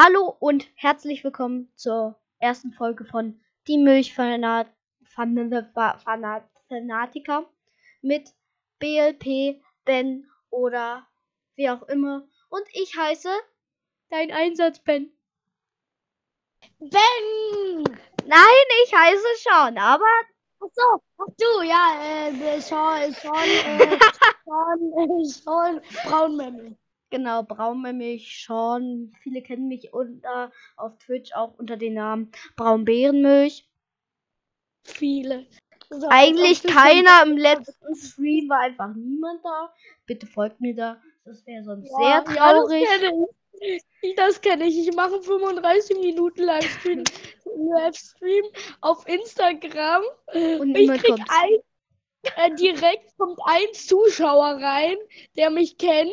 Hallo und herzlich willkommen zur ersten Folge von Die Milchfanatiker mit BLP, Ben oder wie auch immer. Und ich heiße dein Einsatz, Ben. Ben! Nein, ich heiße Sean, aber Ach so, ach du, ja, äh, Sean, Sean, äh, Sean, äh, Sean Braunmemmel. Genau, Braunmilch, Sean. Viele kennen mich unter auf Twitch auch unter dem Namen Braunbärenmilch. Viele. So, Eigentlich keiner im letzten Stream war einfach niemand da. Bitte folgt mir da. Das wäre sonst Ja, sehr Ja, traurig. das kenne ich. Ich- Das kenne ich. Ich mache 35 Minuten Livestream, Livestream auf Instagram. Und ich krieg kommt. ein, äh, direkt kommt ein Zuschauer rein, der mich kennt.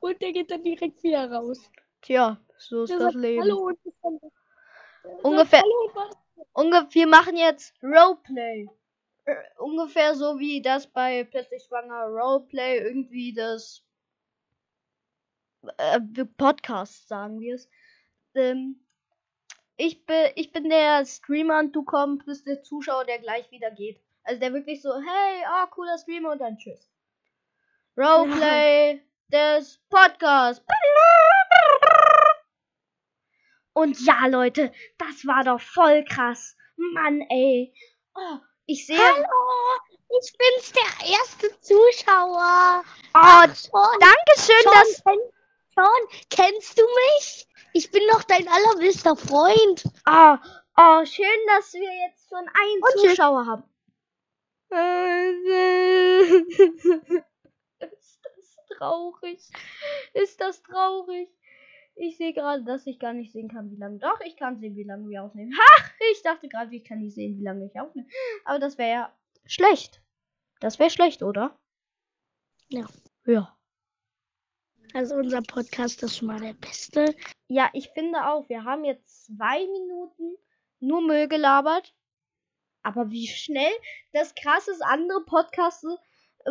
Und der geht dann direkt wieder raus. Tja, so ist Der das sagt, Leben. Hallo und sagt, Ungefähr- Hallo und was? Unge wir machen jetzt Roleplay. Äh, ungefähr so wie das bei Plötzlich Schwanger Roleplay irgendwie das äh, Podcast, sagen wir es. Ähm, ich, bin, ich bin der Streamer und du kommst, bist der Zuschauer, der gleich wieder geht. Also der wirklich so, hey, ah, cooler Streamer und dann tschüss. Roleplay des Podcasts. Und ja, Leute, das war doch voll krass. Mann, ey. Oh, ich sehe. Hallo, ich bin's, der erste Zuschauer. Oh, Schon, Dankeschön, schon, dass. kenn, schon, kennst du mich? Ich bin doch dein allerbester Freund. Oh, oh, schön, dass wir jetzt schon einen Und. Zuschauer haben. Traurig? Ist das traurig? Ich sehe gerade, dass ich gar nicht sehen kann, wie lange. Doch, ich kann sehen, wie lange wir aufnehmen. Ha! Ich dachte gerade, ich kann nicht sehen, wie lange ich aufnehme. Aber das wäre ja schlecht. Das wäre schlecht, oder? Ja. Ja. Also unser Podcast ist schon mal der beste. Ja, ich finde auch, wir haben jetzt zwei Minuten nur Müll gelabert. Aber wie schnell das krass ist, andere Podcasts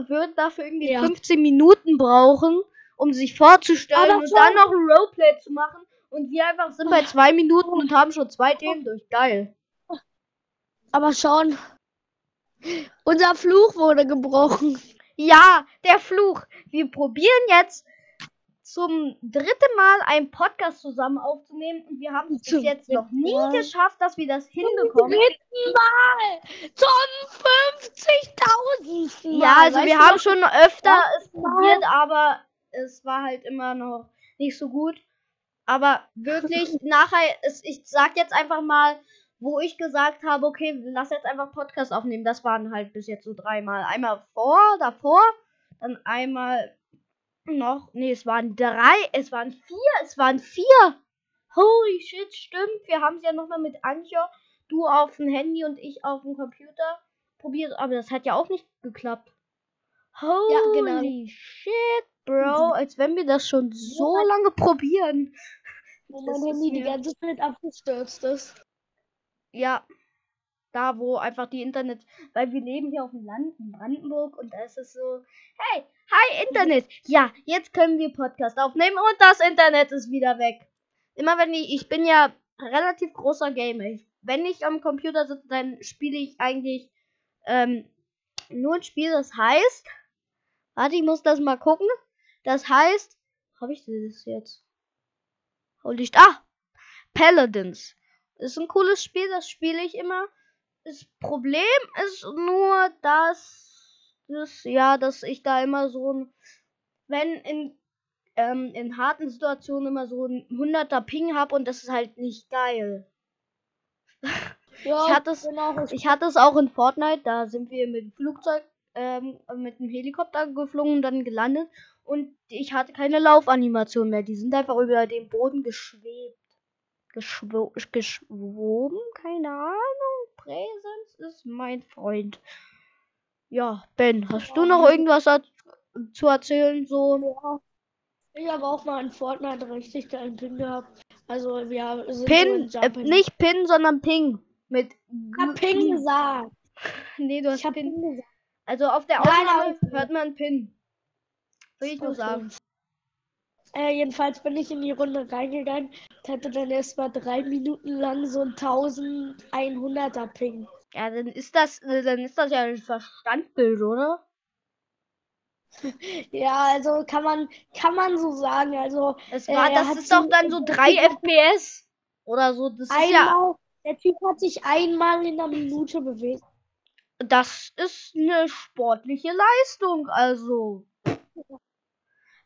würden dafür irgendwie Ja. 15 Minuten brauchen, um sich vorzustellen und dann noch ein Roleplay zu machen. Und wir einfach sind bei zwei Minuten und haben schon zwei Themen durch. Geil. Aber schon. Unser Fluch wurde gebrochen. Ja, der Fluch. Wir probieren jetzt zum dritten Mal einen Podcast zusammen aufzunehmen und wir haben es bis Zum jetzt noch nie Mal. geschafft, dass wir das Zum hinbekommen. dritten Mal. Zum 50.000. Ja, also wir haben schon öfter es probiert, aber es war halt immer noch nicht so gut. Aber wirklich, nachher, es, ich sag jetzt einfach mal, wo ich gesagt habe, okay, lass jetzt einfach Podcast aufnehmen. Das waren halt bis jetzt so dreimal. Einmal vor, davor, dann einmal noch, nee, es waren drei, es waren vier, es waren vier. Holy shit, stimmt. Wir haben es ja nochmal mit Antje, du auf dem Handy und ich auf dem Computer probiert, aber das hat ja auch nicht geklappt. Holy genau. shit, Bro, als wenn wir das schon so lange probieren. Das mein Handy die ganze Zeit abgestürzt ist. Ja, da wo einfach die Internet, weil wir leben hier auf dem Land in Brandenburg und da ist es so, hey, hi Internet. Ja, jetzt können wir Podcast aufnehmen und das Internet ist wieder weg. Immer wenn ich, ich bin ja relativ großer Gamer. Wenn ich am Computer sitze, dann spiele ich eigentlich ähm, nur ein Spiel, das heißt, warte, ich muss das mal gucken. Das heißt, habe ich das jetzt? Holy Ah, Paladins. Ist ein cooles Spiel, das spiele ich immer. Das Problem ist nur, dass das, ja, dass ich da immer so ein, wenn in, ähm, in harten Situationen immer so ein 100er Ping habe und das ist halt nicht geil. Ja, Ich hatte es- auch Ich hatte es auch in Fortnite, da sind wir mit dem Flugzeug, ähm, mit dem Helikopter geflogen und dann gelandet und ich hatte keine Laufanimation mehr. Die sind einfach über den Boden geschwebt. Geschwo geschwoben? Keine Ahnung. Präsenz ist mein Freund. Ja, Ben, hast du noch irgendwas zu erzählen? So. Ja. Ich habe auch mal in Fortnite richtig geilen Pin gehabt. Also wir sind so Pin, in äh, nicht Pin, sondern Ping. Mit. Ich hab Ping gesagt. Nee, du hast Ich hab Pin. Ping gesagt. Also auf der Aufnahme hört man Pin. Will ich nur sagen. Äh, jedenfalls bin ich in die Runde reingegangen und hatte dann erst mal drei Minuten lang so ein 1100er Ping. Ja, dann ist das, äh, dann ist das ja ein Verstandbild, oder? Ja, also kann man, kann man so sagen. Also Es Äh, war, er das ist doch dann so 3 FPS. Oder so. Das ist ja. einmal, der Typ hat sich einmal in einer Minute bewegt. Das ist eine sportliche Leistung, also.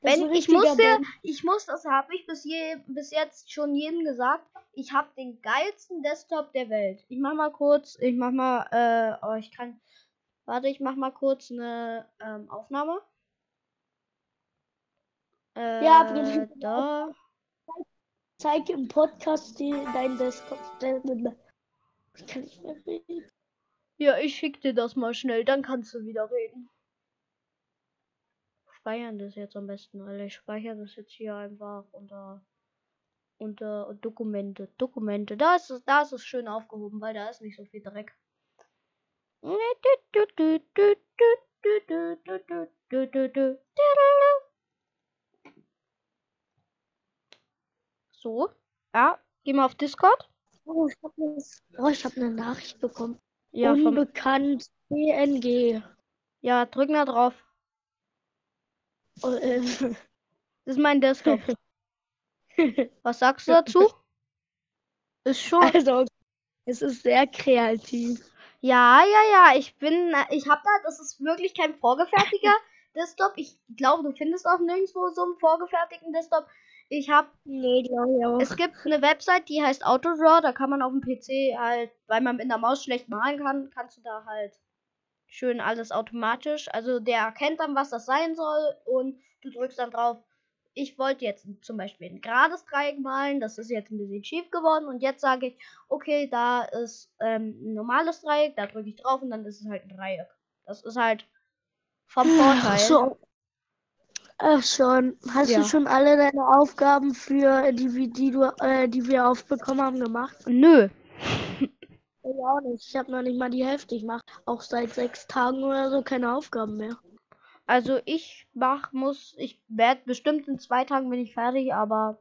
Wenn- ich muss richtiger dir- Bomb. Ich muss, das habe ich bis, je, bis jetzt schon jedem gesagt. Ich habe den geilsten Desktop der Welt. Ich mach mal kurz, ich mach mal, äh, oh, ich kann. Warte, ich mach mal kurz eine ähm, Aufnahme. Äh, Ja, Prinzip- da. Zeig im Podcast die, deinen Desktop. Ich kann nicht mehr reden. Ja, ich schick dir das mal schnell, dann kannst du wieder reden. Speichern das jetzt am besten, Alter. Ich speichere das jetzt hier einfach unter unter Dokumente. Dokumente. Da ist es, da ist es schön aufgehoben, weil da ist nicht so viel Dreck. So. Ja, geh mal auf Discord. Oh, ich habe eine, oh, ich hab eine Nachricht bekommen. Ja, Unbekannt PNG. ja, drück mal drauf. Oh, äh, Das ist mein Desktop. Was sagst du dazu? Ist schon. also, es ist sehr kreativ. Ja, ja, ja. Ich bin. Ich hab da. Das ist wirklich kein vorgefertigter Desktop. Ich glaube, du findest auch nirgendwo so einen vorgefertigten Desktop. Ich hab. Nee, glaube ich auch. Es gibt eine Website, die heißt Autodraw. Da kann man auf dem PC halt, weil man mit der Maus schlecht malen kann, kannst du da halt schön alles automatisch. Also der erkennt dann, was das sein soll und du drückst dann drauf. Ich wollte jetzt zum Beispiel ein gerades Dreieck malen. Das ist jetzt ein bisschen schief geworden. Und jetzt sage ich, okay, da ist ähm, ein normales Dreieck. Da drücke ich drauf und dann ist es halt ein Dreieck. Das ist halt vom Vorteil. Ach so. Ach schon. Hast Ja. du schon alle deine Aufgaben für die, die du, äh, die wir aufbekommen haben, gemacht? Nö. Ich auch nicht. Ich habe noch nicht mal die Hälfte. Ich mache auch seit sechs Tagen oder so keine Aufgaben mehr. Also ich mach, muss, ich werde bestimmt in zwei Tagen bin ich fertig, aber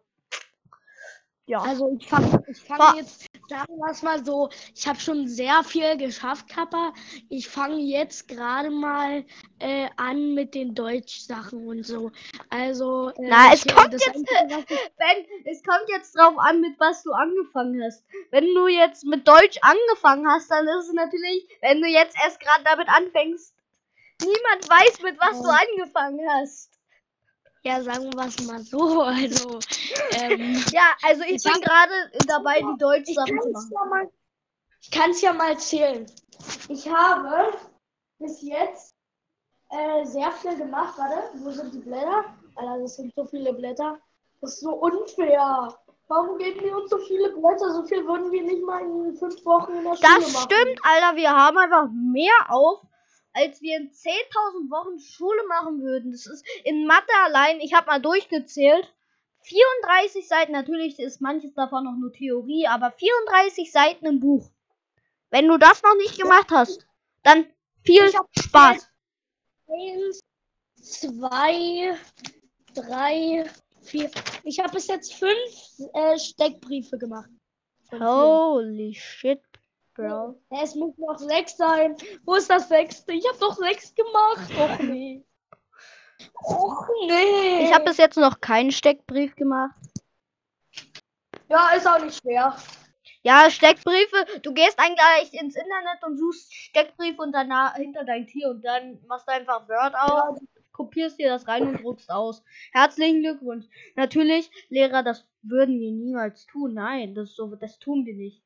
ja. Also ich fange ich fang jetzt, sagen wir es mal so, ich habe schon sehr viel geschafft, Kappa. Ich fange jetzt gerade mal äh, an mit den Deutschsachen und so. Also äh, Na, es ich, äh, kommt jetzt, Einzige, ich- Ben, es kommt jetzt drauf an, mit was du angefangen hast. Wenn du jetzt mit Deutsch angefangen hast, dann ist es natürlich, wenn du jetzt erst gerade damit anfängst, niemand weiß, mit was du Ja. angefangen hast. Ja, sagen wir es mal so. Also, ähm, Ja, also ich Ich bin gerade dabei, die ich Deutsch-Sachen zu kann es machen. ja mal, ich kann's ja mal zählen. Ich habe bis jetzt äh, sehr viel gemacht. Warte, wo sind die Blätter? Alter, das sind so viele Blätter. Das ist so unfair. Warum geben die uns so viele Blätter? So viel würden wir nicht mal in fünf Wochen in der Schule Das machen. stimmt, Alter, wir haben einfach mehr auf, als wir in 10.000 Wochen Schule machen würden. Das ist in Mathe allein, ich habe mal durchgezählt, 34 Seiten, natürlich ist manches davon noch nur Theorie, aber 34 Seiten im Buch. Wenn du das noch nicht gemacht hast, dann viel Spaß. Eins, zwei, drei, vier. Ich habe bis jetzt fünf äh, Steckbriefe gemacht. Holy shit, Bro. Es muss noch sechs sein. Wo ist das sechste? Ich habe doch sechs gemacht. Och nee. Och nee. Ich habe bis jetzt noch keinen Steckbrief gemacht. Ja, ist auch nicht schwer. Ja, Steckbriefe. Du gehst eigentlich ins Internet und suchst Steckbriefe und danach hinter dein Tier und dann machst du einfach Word auf, kopierst dir das rein und druckst aus. Herzlichen Glückwunsch. Natürlich, Lehrer, das würden wir niemals tun. Nein, das so, das tun wir nicht.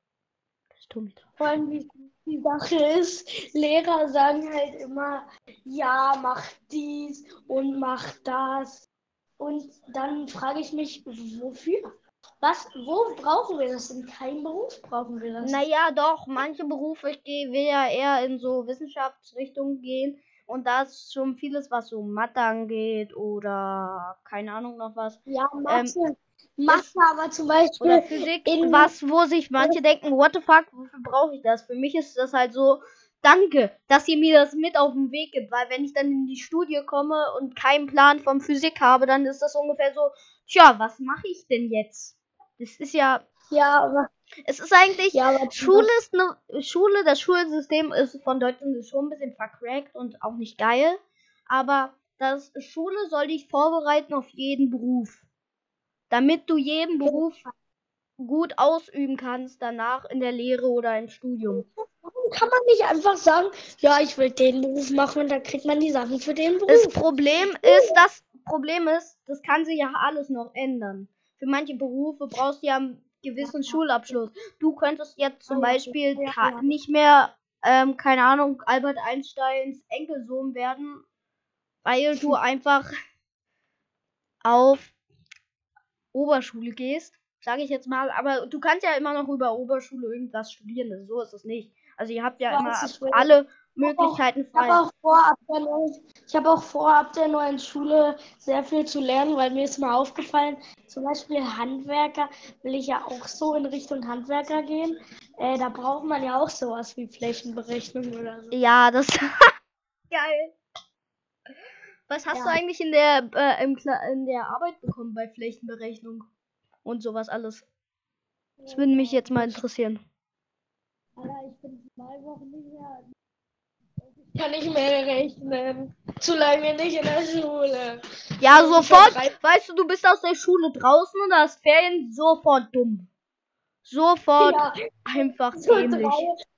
Wir doch. Vor allem, wie die Sache ist, Lehrer sagen halt immer, ja, mach dies und mach das. Und dann frage ich mich, wofür? Was, wo brauchen wir das? In keinem Beruf brauchen wir das. Naja, doch, manche Berufe, ich gehe, will ja eher in so Wissenschaftsrichtungen gehen. Und da ist schon vieles, was so Mathe angeht oder keine Ahnung noch was. Ja, Mathe. Mathe, aber zum Beispiel. Oder Physik, in- was, wo sich manche denken, what the fuck, wofür brauche ich das? Für mich ist das halt so, danke, dass ihr mir das mit auf den Weg gibt, weil wenn ich dann in die Studie komme und keinen Plan von Physik habe, dann ist das ungefähr so, tja, was mache ich denn jetzt? Das ist ja, Ja, aber, es ist eigentlich, ja, aber Schule ist eine Schule, das Schulsystem ist von Deutschland ist schon ein bisschen vercrackt und auch nicht geil. Aber das Schule soll dich vorbereiten auf jeden Beruf. Damit du jeden Beruf gut ausüben kannst, danach in der Lehre oder im Studium. Warum kann man nicht einfach sagen, ja, ich will den Beruf machen und dann kriegt man die Sachen für den Das Beruf? Problem ist, das Problem ist, das kann sich ja alles noch ändern. Für manche Berufe brauchst du ja einen gewissen Schulabschluss. Du könntest jetzt zum Beispiel nicht mehr, ähm, keine Ahnung, Albert Einsteins Enkelsohn werden, weil du einfach auf Oberschule gehst, sage ich jetzt mal. Aber du kannst ja immer noch über Oberschule irgendwas studieren. Also so ist es nicht. Also ihr habt ja Ich immer alle Möglichkeiten Ich habe frei. auch vor, ab der neuen, ich habe auch vor, ab der neuen Schule sehr viel zu lernen, weil mir ist mal aufgefallen, zum Beispiel Handwerker will ich ja auch so in Richtung Handwerker gehen. Äh, da braucht man ja auch sowas wie Flächenberechnung oder so. Ja, das geil. Was hast Ja. du eigentlich in der äh, in der Arbeit bekommen bei Flächenberechnung und sowas alles? Das würde mich jetzt mal interessieren. Alter, ich bin zwei Wochen nicht mehr. Ich kann nicht mehr rechnen. Zu lange nicht in der Schule. Ja, sofort. Weißt du, du bist aus der Schule draußen und hast Ferien sofort dumm. Sofort Ja, einfach so dämlich.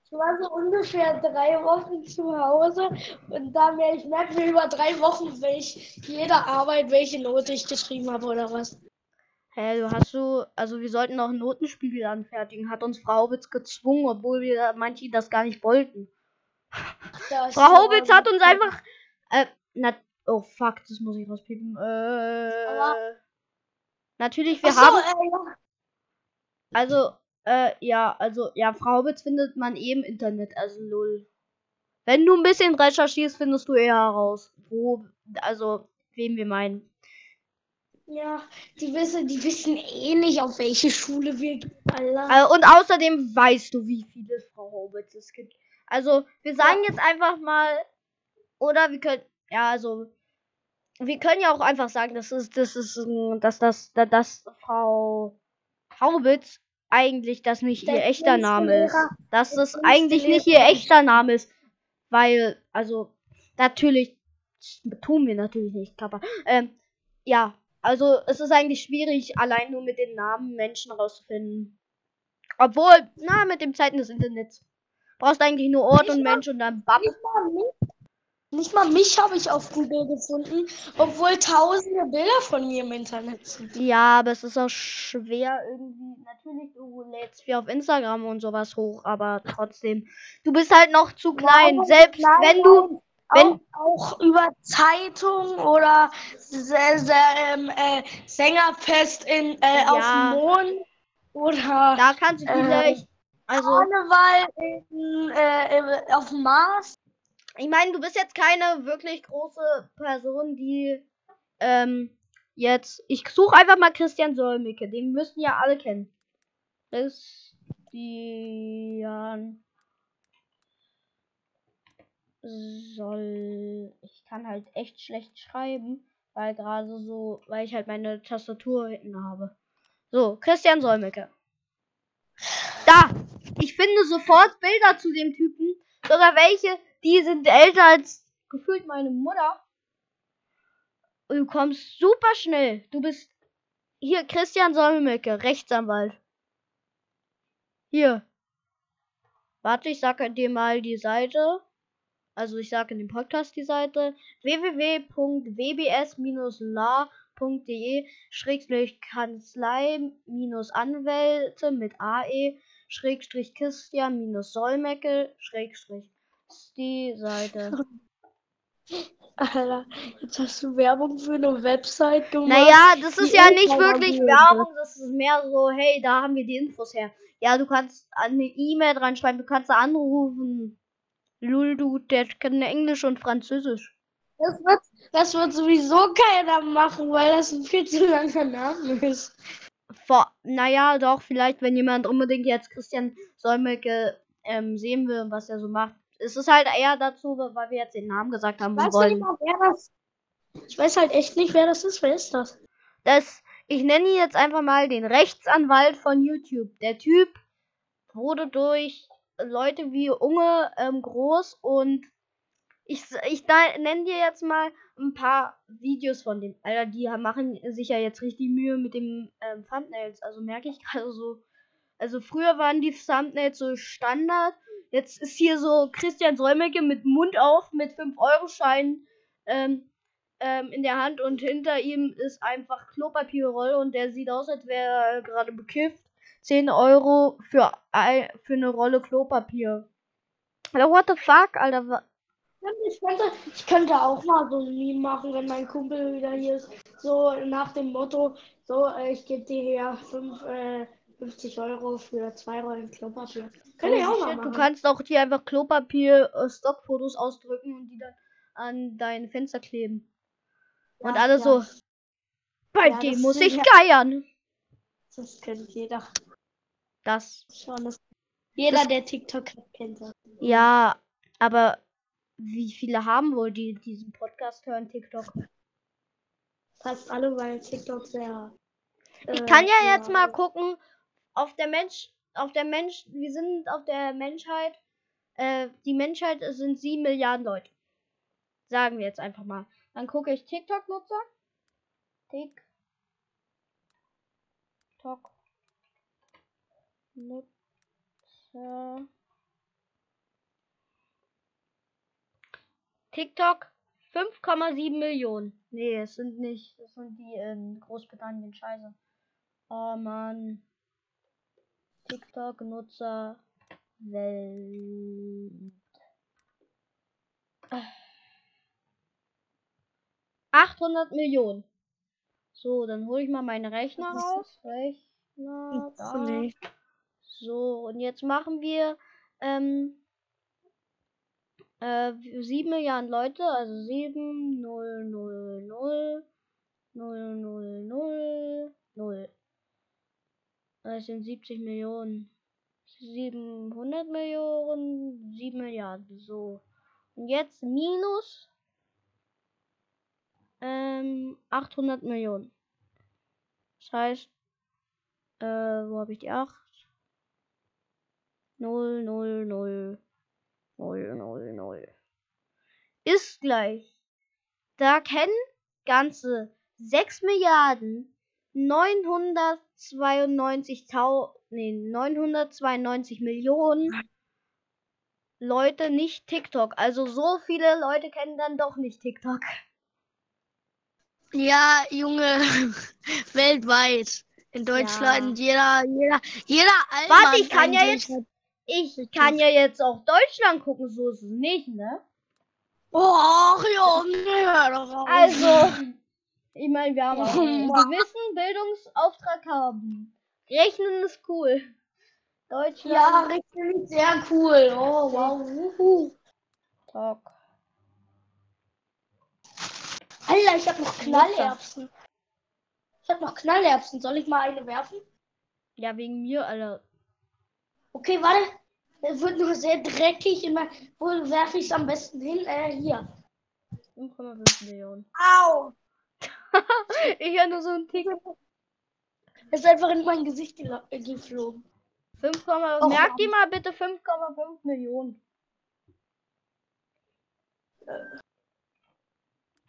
Ich war so ungefähr drei Wochen zu Hause und da mir, ich merke mir über drei Wochen, welch, jede Arbeit, welche Note ich geschrieben habe oder was. Hä, du hast du, also wir sollten noch einen Notenspiegel anfertigen, hat uns Frau Haubitz gezwungen, obwohl wir manche das gar nicht wollten. Frau war Haubitz hat uns so- einfach. Äh, na, oh fuck, das muss ich rauspiepen. Äh, Aber- natürlich, wir so, haben. äh, ja. Also, äh, ja, also, ja, Frau Haubitz findet man eh im Internet, also null. Wenn du ein bisschen recherchierst, findest du eher heraus, wo, also, wen wir meinen. ja, die wissen, die wissen eh nicht, auf welche Schule wir gehen. Alter. Äh, und außerdem weißt du, wie viele Frau Haubitz es gibt. Also, wir sagen jetzt einfach mal, oder wir können, ja, also, wir können ja auch einfach sagen, das ist, das ist, dass das, dass, dass Frau Haubitz eigentlich das nicht Der ihr echter Name ist. Dass das eigentlich nicht ihr echter Name ist. Weil, also, natürlich, tun wir natürlich nicht, Kappa. Ähm, ja, also, es ist eigentlich schwierig, allein nur mit den Namen Menschen rauszufinden. Obwohl, na, mit dem Zeiten des Internets. Brauchst eigentlich nur Ort Nicht und Mensch und dann bam. Nicht mal mich, habe ich auf Google gefunden, obwohl tausende Bilder von mir im Internet sind. Ja, aber es ist auch schwer irgendwie. Natürlich, du lädst viel auf Instagram und sowas hoch, aber trotzdem. Du bist halt noch zu klein. Nein, Selbst nein, wenn du. wenn- auch, auch über Zeitung oder se- se- ähm, äh, Sängerfest in, äh, Ja. auf dem Mond oder Da kannst du Äh, vielleicht. Also, Karneval in, äh, auf dem Mars. Ich meine, du bist jetzt keine wirklich große Person, die. Ähm, jetzt. Ich suche einfach mal Christian Solmecke. Den müssten ja alle kennen. Christian. Soll. Ich kann halt echt schlecht schreiben, weil gerade so, weil ich halt meine Tastatur hinten habe. So, Christian Solmecke. Da! Ich finde sofort Bilder zu dem Typen. Sogar welche, die sind älter als gefühlt meine Mutter. Und du kommst super schnell. Du bist hier Christian Solmecke, Rechtsanwalt. Hier. Warte, ich sage dir mal die Seite. Also ich sage in dem Podcast die Seite www.wbs-la.de Schrägstrich Kanzlei minus Anwälte mit AE Schrägstrich Christian minus Solmecke Schrägstrich die Seite. Alter, jetzt hast du Werbung für eine Website gemacht. Naja, das ist ja nicht wirklich. Werbung, das ist mehr so, hey, da haben wir die Infos her. Ja, du kannst eine E-Mail dran schreiben, du kannst da anrufen. Lul, du, der kann Englisch und Französisch. Das wird, das wird sowieso keiner machen, weil das ein viel zu langer Name ist. Vor, naja, doch, vielleicht, wenn jemand unbedingt jetzt Christian Solmecke ähm, sehen will, was er so macht. Es ist halt eher dazu, weil wir jetzt den Namen gesagt haben Weißt wollen. mal, wer das Ich weiß halt echt nicht, wer das ist. Wer ist das? Das, Ich nenne ihn jetzt einfach mal den Rechtsanwalt von YouTube. Der Typ wurde durch Leute wie Unge ähm, groß und ich, ich nenne dir jetzt mal ein paar Videos von dem. Alter, die machen sich ja jetzt richtig Mühe mit dem ähm, Thumbnails. Also merke ich gerade so. Also früher waren die Thumbnails so Standard. Jetzt ist hier so Christian Säumecke mit Mund auf, mit 5-Euro-Scheinen ähm, ähm, in der Hand und hinter ihm ist einfach Klopapierrolle und der sieht aus, als wäre er gerade bekifft. 10 Euro für, für eine Rolle Klopapier. Alter, what the fuck, Alter? Ich könnte, ich könnte auch mal so ein Meme machen, wenn mein Kumpel wieder hier ist. So nach dem Motto, so, äh, ich gebe dir hier 5, äh, 50 Euro für zwei Rollen Klopapier. Könnte ich auch mal machen. Du kannst auch hier einfach Klopapier äh, Stockfotos ausdrücken und die dann an dein Fenster kleben. Ja, und alle ja. so, bei ja, dem muss ich geiern. Das kennt jeder. Das. Schon, das jeder, das, der TikTok hat, kennt das. Ja, aber wie viele haben wohl die diesen Podcast hören, TikTok? Fast alle, weil TikTok sehr. Äh, ich kann ja jetzt mal gucken, auf der Mensch, auf der Mensch, wir sind auf der Menschheit, äh, die Menschheit sind sieben Milliarden Leute. Sagen wir jetzt einfach mal. Dann gucke ich TikTok-Nutzer. TikTok. Nutzer. TikTok 5,7 Millionen. Nee, es sind nicht. Das sind die in Großbritannien. Scheiße. Oh man. TikTok-Nutzer Welt. 800 Millionen. So, dann hole ich mal meinen Rechner raus. Rechner. Da. So, und jetzt machen wir ähm, äh, 7 Milliarden Leute, also 7, 0, 0, 0, 0, 0, 0, 0. Das sind 70 Millionen. 700 Millionen, 7 Milliarden, so. Und jetzt minus ähm, 800 Millionen. Das heißt, äh, wo habe ich die 8? 0, 0, 0. 0, 0, 0. Ist gleich. Da kennen ganze 6 Milliarden 992 nee, 992 Millionen Leute nicht TikTok. Also so viele Leute kennen dann doch nicht TikTok. Ja, Junge, weltweit. In Deutschland, ja. jeder, jeder, jeder Warte, ich kann ja jetzt, ich kann ja jetzt auch Deutschland gucken, so ist es nicht, ne? Och, Junge, Also, ich meine, wir haben einen gewissen Bildungsauftrag haben. Rechnen ist cool. Deutschland. Ja, rechnen ist sehr cool. Oh, wow. Uhu. Talk. Alter, ich habe noch Knallerbsen. Ich habe noch Knallerbsen. Soll ich mal eine werfen? Ja, wegen mir, Alter. Okay, warte. Es wird nur sehr dreckig. Immer. Wo werfe ich es am besten hin? Äh, hier. 5,5 Millionen. Au! ich höre nur so einen Tick. Es ist einfach in mein Gesicht äh, geflogen. 5, oh, merk die mal bitte 5,5 Millionen.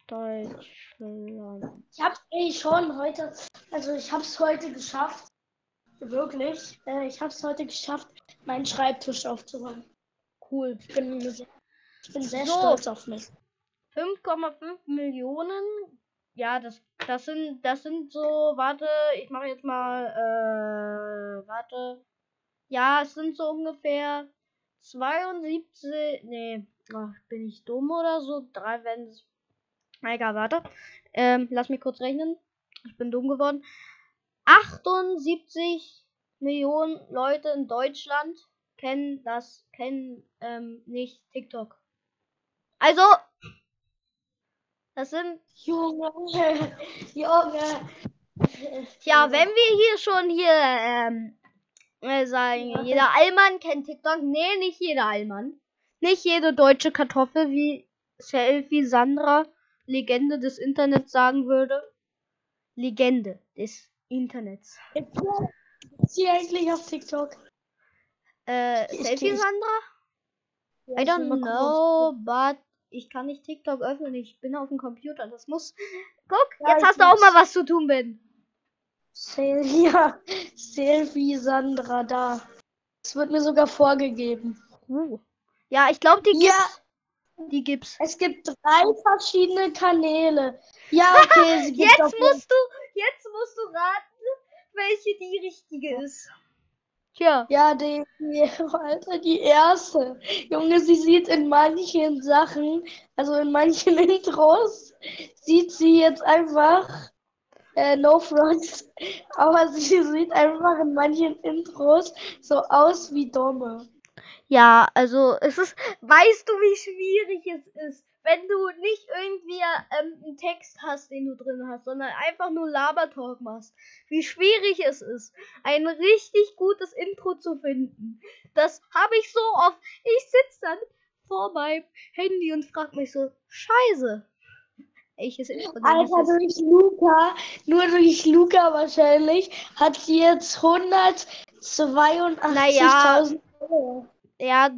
Deutschland. Ich hab's eh schon heute, also ich hab's heute geschafft, Wirklich. Äh, ich habe es heute geschafft, meinen Schreibtisch aufzuräumen. Cool. Ich bin, sehr, ich bin sehr so. stolz auf mich. 5,5 Millionen. Ja, das, das sind, das sind so, warte, ich mache jetzt mal, äh, warte. Ja, es sind so ungefähr 72, nee, ach, bin ich dumm oder so? Drei wenn es, egal, warte. Ähm, lass mich kurz rechnen. Ich bin dumm geworden. 78 Millionen Leute in Deutschland kennen das, kennen ähm, nicht TikTok. Also, das sind. Junge, Junge. Tja, wenn wir hier schon hier ähm, äh, sagen, ja. jeder Allmann kennt TikTok. Nee, nicht jeder Allmann. Nicht jede deutsche Kartoffel, wie Selfie Sandra, Legende des Internets, sagen würde. Legende des Internets. Ist sie eigentlich auf TikTok? Äh, Selfie, Sandra? I don't know, but ich kann nicht TikTok öffnen. Ich bin auf dem Computer. Das muss. Guck, Ja, jetzt hast du auch mal was zu tun, Ben. Ja, Selfie Sandra da. Es wird mir sogar vorgegeben. Uh. Ja, ich glaube, die gibt's. Ja, Die gibt's. es gibt drei verschiedene Kanäle. Ja, okay, sie gibt Jetzt musst du, jetzt musst du raten, welche die richtige ist. Tja, Ja, die, die, Alter, die erste. Junge, sie sieht in manchen Sachen, also in manchen Intros, sieht sie jetzt einfach, äh, no front, aber sie sieht einfach in manchen Intros so aus wie Dumme. ja, also es ist, weißt du, wie schwierig es ist, wenn du nicht irgendwie ähm, einen Text hast, den du drin hast, sondern einfach nur Labertalk machst. Wie schwierig es ist, ein richtig gutes Intro zu finden. Das habe ich so oft. Ich sitze dann vor meinem Handy und frage mich so, Scheiße. Welches Intro denn Alter, ist durch Luca, nur durch Luca wahrscheinlich, hat sie jetzt 182.000 Euro. Ja,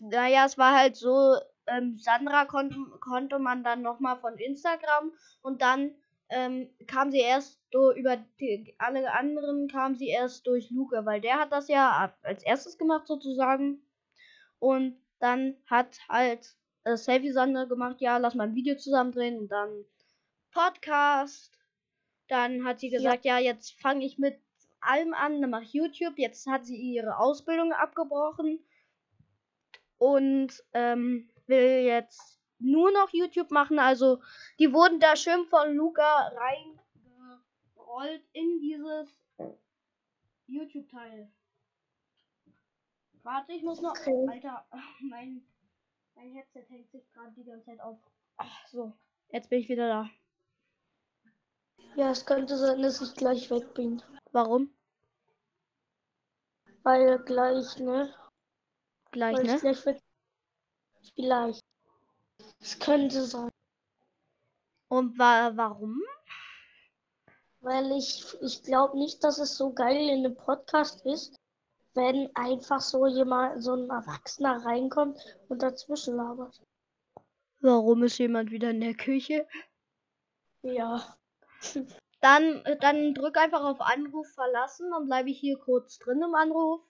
naja, es war halt so, ähm, Sandra konnte, konnte man dann nochmal von Instagram und dann ähm, kam sie erst so über die, alle anderen kam sie erst durch Luca, weil der hat das ja als erstes gemacht sozusagen. Und dann hat halt äh, Selfie Sandra gemacht, ja, lass mal ein Video zusammen drehen und dann Podcast. Dann hat sie gesagt, ja, jetzt fange ich mit allem an, dann mache ich YouTube. Jetzt hat sie ihre Ausbildung abgebrochen und ähm, will jetzt nur noch YouTube machen. Also die wurden da schön von Luca reingerollt in dieses YouTube-Teil. Warte, ich muss noch. Okay. Alter, mein, mein Headset hängt sich gerade die ganze Zeit auf. Ach, so, jetzt bin ich wieder da. Ja, es könnte sein, dass ich gleich weg bin. Warum? Weil gleich, ne? Gleich, Weil ne? ich gleich weg Vielleicht. Es könnte sein. Und wa warum? Weil ich, ich glaube nicht, dass es so geil in einem Podcast ist, wenn einfach so jemand, so ein Erwachsener reinkommt und dazwischen labert. Warum ist jemand wieder in der Küche? Ja. Dann, dann drück einfach auf Anruf verlassen, dann bleibe ich hier kurz drin im Anruf.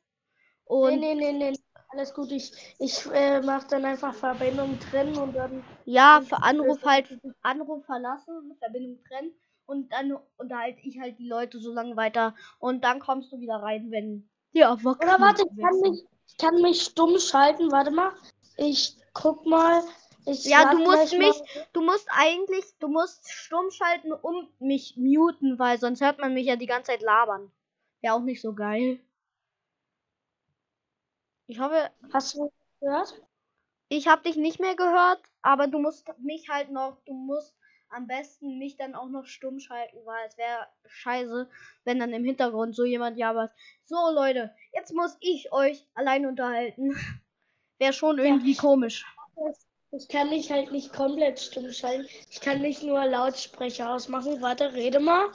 Und nee, nee, nee, nee. Alles gut. Ich, ich äh, mach dann einfach Verbindung trennen und dann. ja, für Anruf halt Anruf verlassen, Verbindung trennen und dann unterhalte ich halt die Leute so lange weiter und dann kommst du wieder rein, wenn die Erwachsenen Oder warte, ich kann mich, ich kann mich stumm schalten. Warte mal. Ich guck mal. Ich Ja, du musst mich, mal- du musst eigentlich, du musst stumm schalten und mich muten, weil sonst hört man mich ja die ganze Zeit labern. Wäre auch nicht so geil. Ich hoffe, Hast du gehört? ich habe dich nicht mehr gehört, aber du musst mich halt noch, du musst am besten mich dann auch noch stumm schalten, weil es wäre scheiße, wenn dann im Hintergrund so jemand jabert. So Leute, jetzt muss ich euch allein unterhalten. wäre schon irgendwie komisch. Ich kann dich halt nicht komplett stumm schalten. Ich kann nicht nur Lautsprecher ausmachen. Warte, rede mal.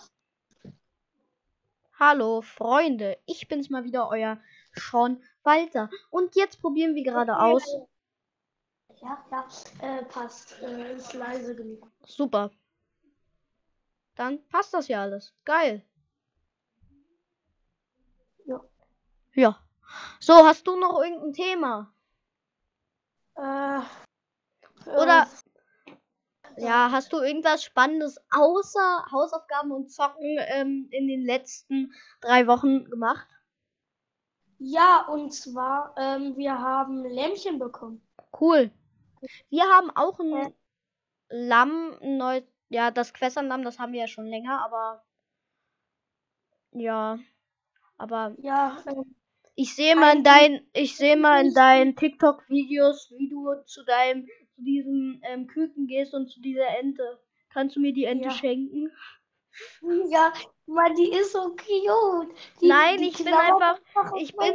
Hallo Freunde, ich bin's mal wieder, euer Sean Walter. Und jetzt probieren wir gerade aus. Ja, ja, äh, passt. Äh, ist leise genug. Super. Dann passt das ja alles. Geil. Ja. Ja. So, hast du noch irgendein Thema? Äh, Oder ja, hast du irgendwas Spannendes außer Hausaufgaben und Zocken ähm, in den letzten drei Wochen gemacht? Ja, und zwar, ähm, wir haben Lämmchen bekommen. Cool. Wir haben auch ein Ja. Lamm, neu, ja, das Quässernlamm, das haben wir ja schon länger, aber ja, aber Ja, ähm, ich sehe mal in dein, ich sehe mal in deinen TikTok-Videos, wie du zu deinem, zu diesem ähm, Küken gehst und zu dieser Ente. Kannst du mir die Ente Ja. schenken? Ja, Mann, die ist so cute. Die, Nein, die ich bin einfach, ich bin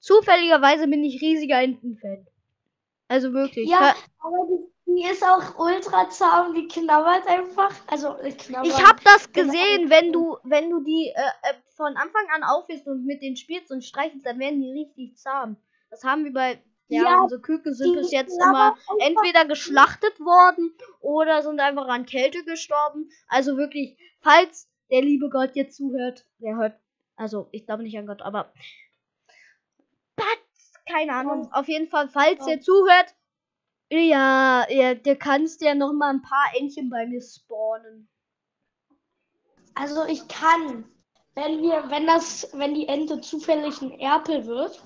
zufälligerweise bin ich riesiger Entenfan. Also wirklich. Ja, aber die, Die ist auch ultra zahm, die knabbert einfach. Also äh, knabbert. Ich habe das Genau. gesehen, wenn du, wenn du die äh, äh, von Anfang an aufwischst und mit denen spielst und streichelst, dann werden die richtig zahm. Das haben wir bei. Ja, Ja, unsere Küken sind bis jetzt immer entweder geschlachtet worden oder sind einfach an Kälte gestorben. Also wirklich, falls der liebe Gott jetzt zuhört, der hört, also ich glaube nicht an Gott, aber But, keine Ahnung. Auf jeden Fall, falls ihr zuhört, ja, ja, du kannst ja noch mal ein paar Entchen bei mir spawnen. Also ich kann, wenn wir, wenn das, wenn die Ente zufällig ein Erpel wird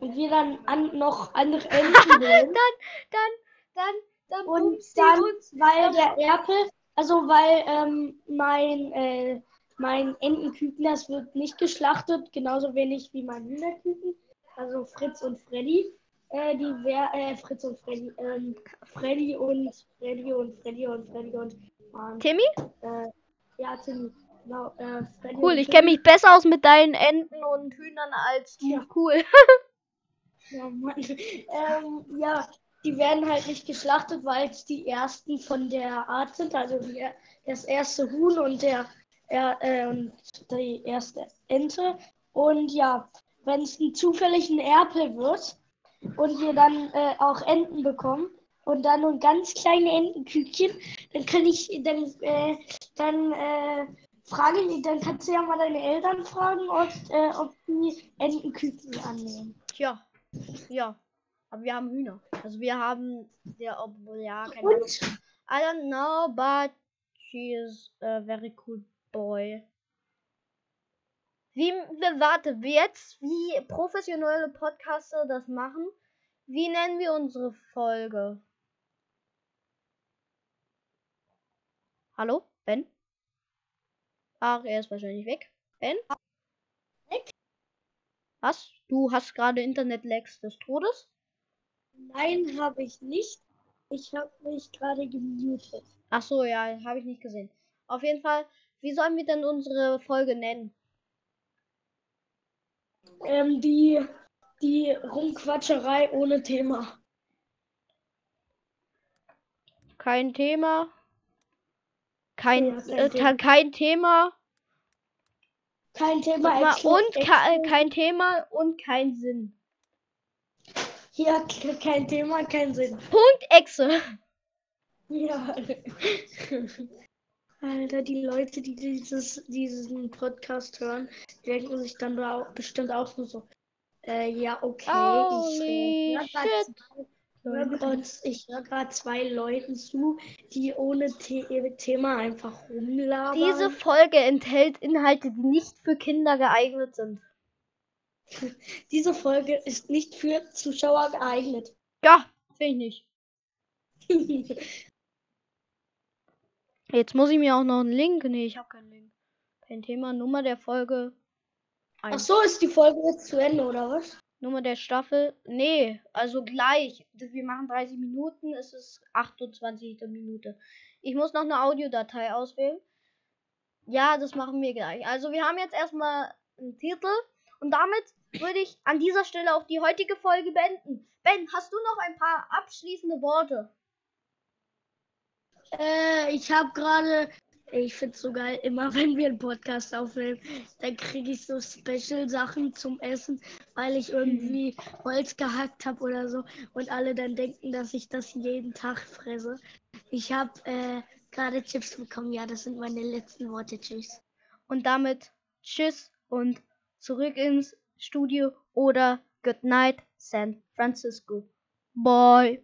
und wir dann an, noch andere Enten holen Dann, dann, dann und bumst die dann, weil der Erpel, also weil ähm, mein äh, mein Entenküken, das wird nicht geschlachtet, genauso wenig wie mein Hühnerküken, also Fritz und Freddy. Äh, die wär, äh, Fritz und Freddy, ähm, Freddy und Freddy und Freddy und Freddy und Mann, Timmy? äh, ja, Timmy. Genau, äh, Freddy Cool, und ich kenne mich besser aus mit deinen Enten und Hühnern als du. Ja. Cool. Ja, Mann. ähm, ja, die werden halt nicht geschlachtet, weil es die ersten von der Art sind. Also die, das erste Huhn und der er, äh, und die erste Ente. Und ja, wenn es zufällig ein Erpel wird und wir dann äh, auch Enten bekommen und dann nur ganz kleine Entenküken, dann kann ich, dann, äh, dann äh, frage ich, dann kannst du ja mal deine Eltern fragen, ob, äh, ob die Entenküken annehmen. Tja. Ja. Aber wir haben Hühner. Also wir haben ja, obwohl ja, keine Ahnung. I don't know, but she is a very cool boy. Wie, warte, wie jetzt, wie professionelle Podcaster das machen, wie nennen wir unsere Folge? Hallo? Ben? Ach, er ist wahrscheinlich weg. Ben? Weg? Was? Du hast gerade Internet-Lags des Todes? Nein, habe ich nicht. Ich habe mich gerade gemutet. Ach so, ja, habe ich nicht gesehen. Auf jeden Fall, wie sollen wir denn unsere Folge nennen? Ähm, die, die Rumquatscherei ohne Thema. Kein Thema. Kein, Ja, kein äh, Thema. kein Thema. Kein Thema. Mal, und ka Excel- kein Thema und kein Sinn. Ja, kein Thema, kein Sinn. Punkt Exe. Ja. Alter, die Leute, die dieses, diesen Podcast hören, denken sich dann da bestimmt auch nur so. Äh, ja, okay. Holy ich äh, hör grad shit. zwei- hör grad- ich höre gerade zwei Leuten zu, die ohne The Thema einfach rumlabern. Diese Folge enthält Inhalte, die nicht für Kinder geeignet sind. Diese Folge ist nicht für Zuschauer geeignet. Ja, finde ich nicht. Jetzt muss ich mir auch noch einen Link. Nee, ich habe keinen Link. Kein Thema. Nummer der Folge. Ach Eins. so, ist die Folge jetzt zu Ende, oder was? Nummer der Staffel. Nee, also gleich. Wir machen 30 Minuten, es ist 28. Minute. Ich muss noch eine Audiodatei auswählen. Ja, das machen wir gleich. Also wir haben jetzt erstmal einen Titel und damit würde ich an dieser Stelle auch die heutige Folge beenden. Ben, hast du noch ein paar abschließende Worte? Äh, ich habe gerade, ich finde es so geil, immer wenn wir einen Podcast aufnehmen, dann kriege ich so Special-Sachen zum Essen, weil ich irgendwie Holz gehackt habe oder so und alle dann denken, dass ich das jeden Tag fresse. Ich habe äh, gerade Chips bekommen. Ja, das sind meine letzten Worte. Tschüss. Und damit tschüss und zurück ins Studio oder Good Night San Francisco. Bye.